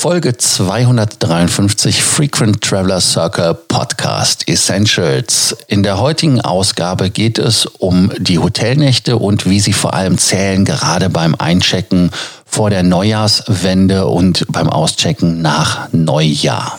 Folge 253 Frequent Traveler Circle Podcast Essentials. In der heutigen Ausgabe geht es um die Hotelnächte und wie sie vor allem zählen, gerade beim Einchecken vor der Neujahrswende und beim Auschecken nach Neujahr.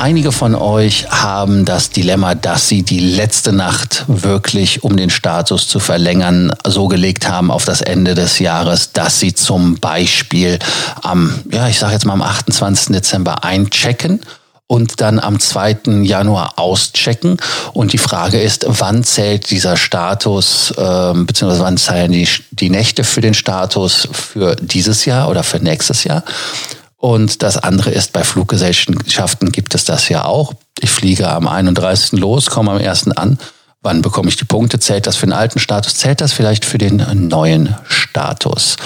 Einige von euch haben das Dilemma, dass sie die letzte Nacht wirklich, um den Status zu verlängern, so gelegt haben auf das Ende des Jahres, dass sie zum Beispiel am, ja, ich sage jetzt mal am 28. Dezember einchecken und dann am 2. Januar auschecken. Und die Frage ist, wann zählt dieser Status, äh, beziehungsweise wann zählen die, die Nächte für den Status für dieses Jahr oder für nächstes Jahr? Und das andere ist, bei Fluggesellschaften gibt es das ja auch. Ich fliege am 31. los, komme am 1. an Wann bekomme ich die Punkte? Zählt das für den alten Status? Zählt das vielleicht für den neuen Status?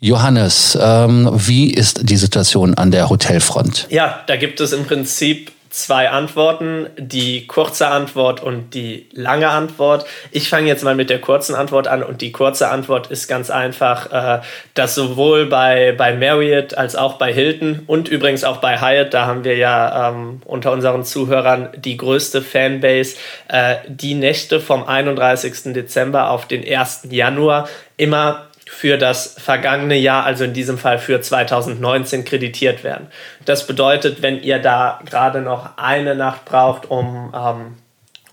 Johannes, ähm, wie ist die Situation an der Hotelfront? Ja, da gibt es im Prinzip zwei Antworten, die kurze Antwort und die lange Antwort. Ich fange jetzt mal mit der kurzen Antwort an und die kurze Antwort ist ganz einfach, äh, dass sowohl bei, bei Marriott als auch bei Hilton und übrigens auch bei Hyatt, da haben wir ja ähm, unter unseren Zuhörern die größte Fanbase, äh, die Nächte vom 31. Dezember auf den 1. Januar immer für das vergangene Jahr, also in diesem Fall für 2019, kreditiert werden. Das bedeutet, wenn ihr da gerade noch eine Nacht braucht, um ähm,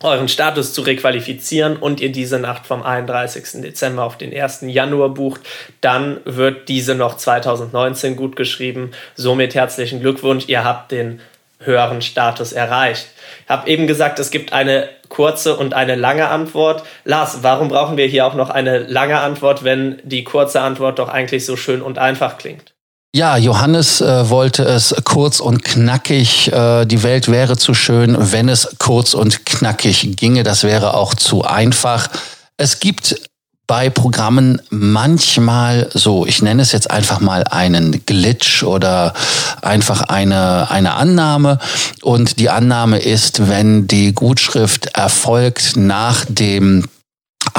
euren Status zu requalifizieren und ihr diese Nacht vom 31. Dezember auf den 1. Januar bucht, dann wird diese noch 2019 gut geschrieben. Somit herzlichen Glückwunsch, ihr habt den höheren Status erreicht. Ich habe eben gesagt, es gibt eine kurze und eine lange Antwort. Lars, warum brauchen wir hier auch noch eine lange Antwort, wenn die kurze Antwort doch eigentlich so schön und einfach klingt? Ja, Johannes äh, wollte es kurz und knackig. Äh, die Welt wäre zu schön, wenn es kurz und knackig ginge. Das wäre auch zu einfach. Es gibt bei Programmen manchmal so, ich nenne es jetzt einfach mal einen Glitch oder einfach eine, eine Annahme. Und die Annahme ist, wenn die Gutschrift erfolgt nach dem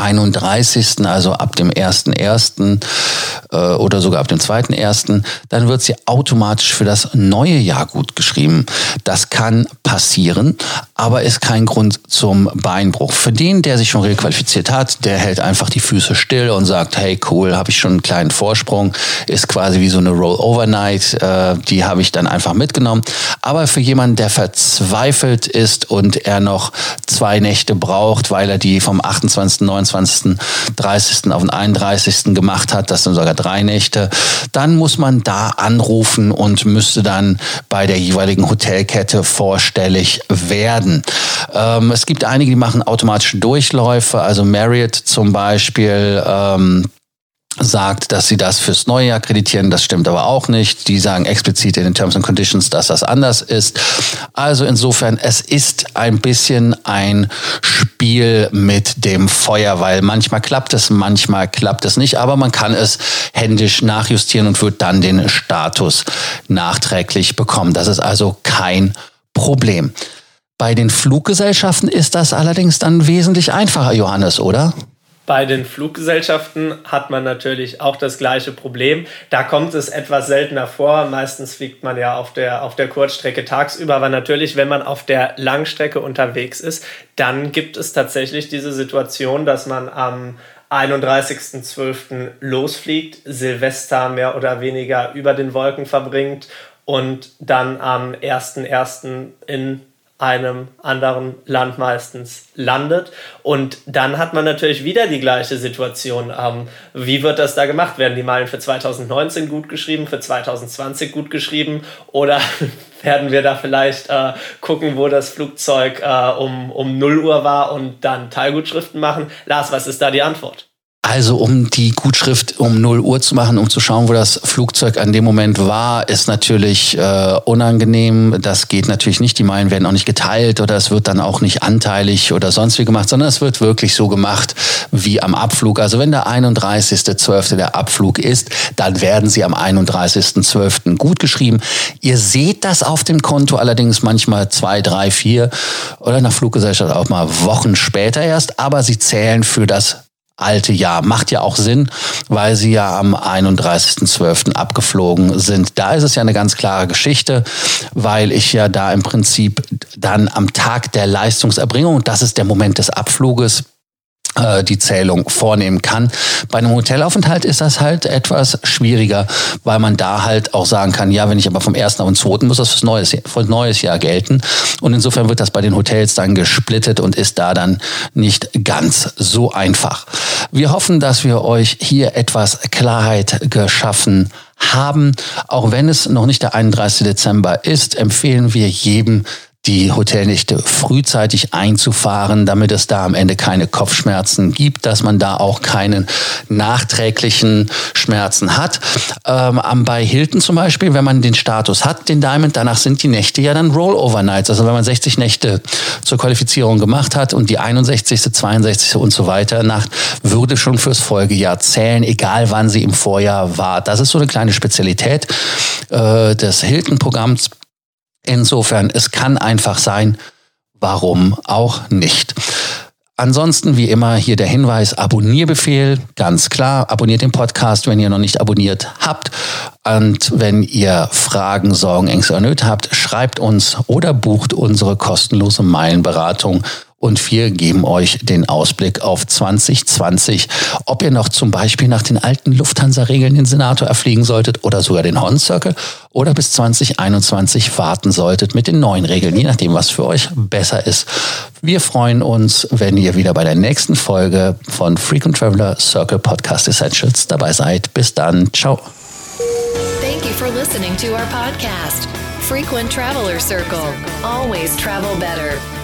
31., also ab dem 1.1. Äh, oder sogar ab dem 2.1., dann wird sie automatisch für das neue Jahr gut geschrieben. Das kann passieren, aber ist kein Grund zum Beinbruch. Für den, der sich schon requalifiziert hat, der hält einfach die Füße still und sagt, hey cool, habe ich schon einen kleinen Vorsprung, ist quasi wie so eine Roll-Overnight, äh, die habe ich dann einfach mitgenommen. Aber für jemanden, der verzweifelt ist und er noch zwei Nächte braucht, weil er die vom 28., 29., 30. auf den 31. gemacht hat, das sind sogar drei Nächte, dann muss man da anrufen und müsste dann bei der jeweiligen Hotelkette vorstellig werden. Ähm, es gibt einige, die machen automatische Durchläufe, also Marriott zum Beispiel. Ähm, sagt, dass sie das fürs neue Jahr kreditieren. Das stimmt aber auch nicht. Die sagen explizit in den Terms and Conditions, dass das anders ist. Also insofern, es ist ein bisschen ein Spiel mit dem Feuer, weil manchmal klappt es, manchmal klappt es nicht, aber man kann es händisch nachjustieren und wird dann den Status nachträglich bekommen. Das ist also kein Problem. Bei den Fluggesellschaften ist das allerdings dann wesentlich einfacher, Johannes, oder? Bei den Fluggesellschaften hat man natürlich auch das gleiche Problem. Da kommt es etwas seltener vor. Meistens fliegt man ja auf der, auf der Kurzstrecke tagsüber. Aber natürlich, wenn man auf der Langstrecke unterwegs ist, dann gibt es tatsächlich diese Situation, dass man am 31.12. losfliegt, Silvester mehr oder weniger über den Wolken verbringt und dann am 1.1. in einem anderen Land meistens landet. Und dann hat man natürlich wieder die gleiche Situation. Ähm, wie wird das da gemacht? Werden die Meilen für 2019 gut geschrieben, für 2020 gut geschrieben? Oder werden wir da vielleicht äh, gucken, wo das Flugzeug äh, um, um 0 Uhr war und dann Teilgutschriften machen? Lars, was ist da die Antwort? Also um die Gutschrift um 0 Uhr zu machen, um zu schauen, wo das Flugzeug an dem Moment war, ist natürlich äh, unangenehm. Das geht natürlich nicht. Die Meilen werden auch nicht geteilt oder es wird dann auch nicht anteilig oder sonst wie gemacht, sondern es wird wirklich so gemacht wie am Abflug. Also wenn der 31.12. der Abflug ist, dann werden sie am 31.12. gut geschrieben. Ihr seht das auf dem Konto allerdings manchmal zwei, drei, vier oder nach Fluggesellschaft auch mal Wochen später erst, aber sie zählen für das alte Jahr. Macht ja auch Sinn, weil sie ja am 31.12. abgeflogen sind. Da ist es ja eine ganz klare Geschichte, weil ich ja da im Prinzip dann am Tag der Leistungserbringung, das ist der Moment des Abfluges, die Zählung vornehmen kann. Bei einem Hotelaufenthalt ist das halt etwas schwieriger, weil man da halt auch sagen kann, ja, wenn ich aber vom ersten auf den zweiten muss das fürs neues, für neues Jahr gelten. Und insofern wird das bei den Hotels dann gesplittet und ist da dann nicht ganz so einfach. Wir hoffen, dass wir euch hier etwas Klarheit geschaffen haben. Auch wenn es noch nicht der 31. Dezember ist, empfehlen wir jedem, die Hotelnächte frühzeitig einzufahren, damit es da am Ende keine Kopfschmerzen gibt, dass man da auch keinen nachträglichen Schmerzen hat. Ähm, bei Hilton zum Beispiel, wenn man den Status hat, den Diamond, danach sind die Nächte ja dann Rollover Nights. Also wenn man 60 Nächte zur Qualifizierung gemacht hat und die 61., 62. und so weiter Nacht würde schon fürs Folgejahr zählen, egal wann sie im Vorjahr war. Das ist so eine kleine Spezialität äh, des Hilton-Programms Insofern, es kann einfach sein, warum auch nicht. Ansonsten, wie immer, hier der Hinweis, Abonnierbefehl, ganz klar. Abonniert den Podcast, wenn ihr noch nicht abonniert habt. Und wenn ihr Fragen, Sorgen, Ängste oder Nöte habt, schreibt uns oder bucht unsere kostenlose Meilenberatung und wir geben euch den Ausblick auf 2020. Ob ihr noch zum Beispiel nach den alten Lufthansa-Regeln den Senator erfliegen solltet oder sogar den Horn Circle oder bis 2021 warten solltet mit den neuen Regeln, je nachdem, was für euch besser ist. Wir freuen uns, wenn ihr wieder bei der nächsten Folge von Frequent Traveler Circle Podcast Essentials dabei seid. Bis dann. Ciao. Thank you for listening to our podcast, Frequent Traveler Circle. Always travel better.